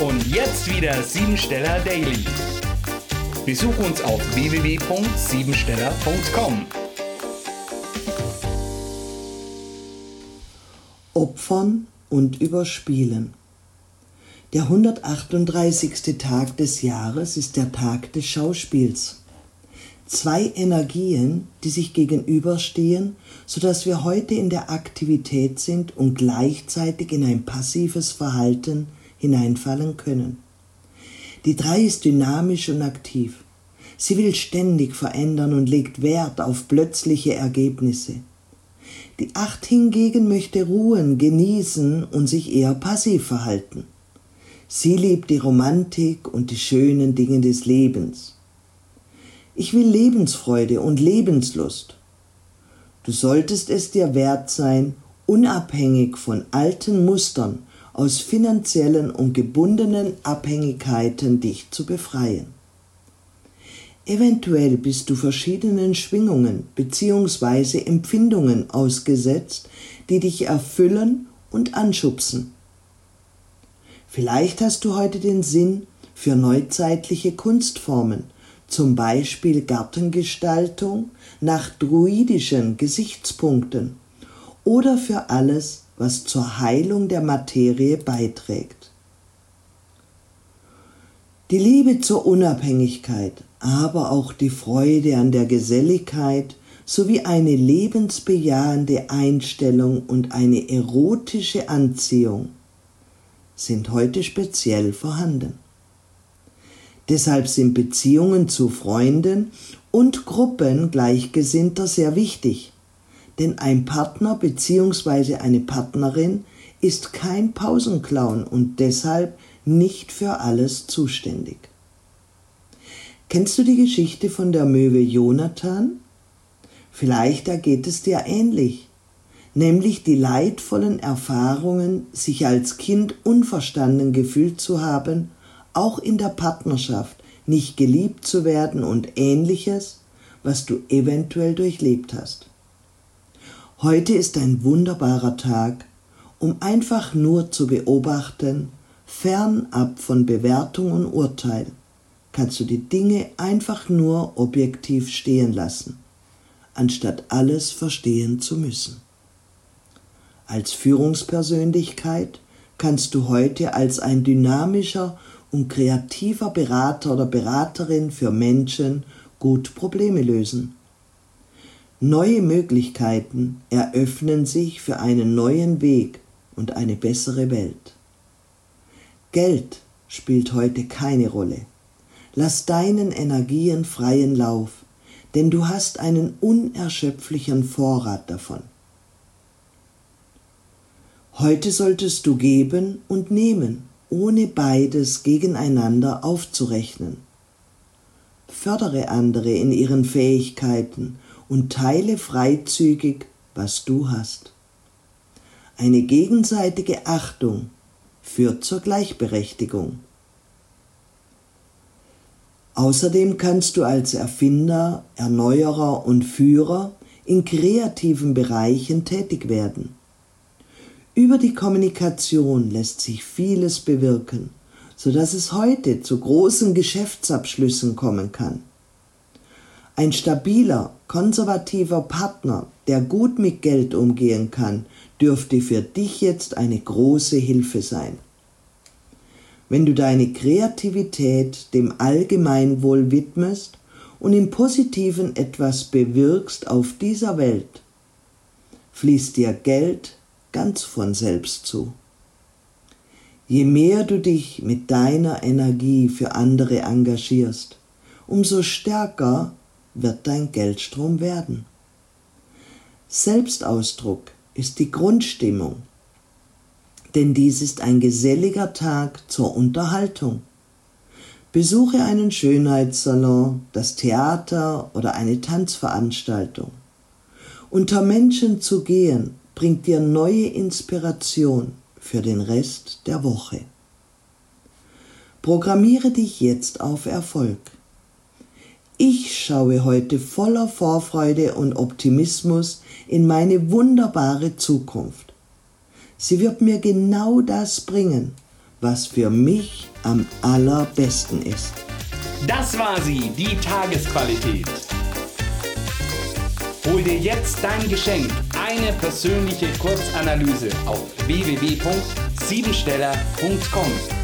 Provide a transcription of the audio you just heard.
Und jetzt wieder Siebensteller Daily. Besuch uns auf www.siebensteller.com. Opfern und Überspielen. Der 138. Tag des Jahres ist der Tag des Schauspiels. Zwei Energien, die sich gegenüberstehen, so dass wir heute in der Aktivität sind und gleichzeitig in ein passives Verhalten hineinfallen können. Die drei ist dynamisch und aktiv. Sie will ständig verändern und legt Wert auf plötzliche Ergebnisse. Die Acht hingegen möchte ruhen, genießen und sich eher passiv verhalten. Sie liebt die Romantik und die schönen Dinge des Lebens. Ich will Lebensfreude und Lebenslust. Du solltest es dir wert sein, unabhängig von alten Mustern aus finanziellen und gebundenen Abhängigkeiten dich zu befreien. Eventuell bist du verschiedenen Schwingungen bzw. Empfindungen ausgesetzt, die dich erfüllen und anschubsen. Vielleicht hast du heute den Sinn für neuzeitliche Kunstformen, zum Beispiel Gartengestaltung nach druidischen Gesichtspunkten oder für alles, was zur Heilung der Materie beiträgt. Die Liebe zur Unabhängigkeit, aber auch die Freude an der Geselligkeit sowie eine lebensbejahende Einstellung und eine erotische Anziehung sind heute speziell vorhanden. Deshalb sind Beziehungen zu Freunden und Gruppen Gleichgesinnter sehr wichtig denn ein Partner bzw. eine Partnerin ist kein Pausenclown und deshalb nicht für alles zuständig. Kennst du die Geschichte von der Möwe Jonathan? Vielleicht ergeht es dir ähnlich, nämlich die leidvollen Erfahrungen, sich als Kind unverstanden gefühlt zu haben, auch in der Partnerschaft nicht geliebt zu werden und ähnliches, was du eventuell durchlebt hast. Heute ist ein wunderbarer Tag, um einfach nur zu beobachten, fernab von Bewertung und Urteil, kannst du die Dinge einfach nur objektiv stehen lassen, anstatt alles verstehen zu müssen. Als Führungspersönlichkeit kannst du heute als ein dynamischer und kreativer Berater oder Beraterin für Menschen gut Probleme lösen Neue Möglichkeiten eröffnen sich für einen neuen Weg und eine bessere Welt. Geld spielt heute keine Rolle. Lass deinen Energien freien Lauf, denn du hast einen unerschöpflichen Vorrat davon. Heute solltest du geben und nehmen, ohne beides gegeneinander aufzurechnen. Fördere andere in ihren Fähigkeiten und teile freizügig, was du hast. Eine gegenseitige Achtung führt zur Gleichberechtigung. Außerdem kannst du als Erfinder, Erneuerer und Führer in kreativen Bereichen tätig werden. Über die Kommunikation lässt sich vieles bewirken, so dass es heute zu großen Geschäftsabschlüssen kommen kann. Ein stabiler, konservativer Partner, der gut mit Geld umgehen kann, dürfte für dich jetzt eine große Hilfe sein. Wenn du deine Kreativität dem Allgemeinwohl widmest und im Positiven etwas bewirkst auf dieser Welt, fließt dir Geld ganz von selbst zu. Je mehr du dich mit deiner Energie für andere engagierst, umso stärker wird dein Geldstrom werden. Selbstausdruck ist die Grundstimmung, denn dies ist ein geselliger Tag zur Unterhaltung. Besuche einen Schönheitssalon, das Theater oder eine Tanzveranstaltung. Unter Menschen zu gehen bringt dir neue Inspiration für den Rest der Woche. Programmiere dich jetzt auf Erfolg. Ich schaue heute voller Vorfreude und Optimismus in meine wunderbare Zukunft. Sie wird mir genau das bringen, was für mich am allerbesten ist. Das war sie, die Tagesqualität. Hol dir jetzt dein Geschenk, eine persönliche Kurzanalyse auf www.siebensteller.com.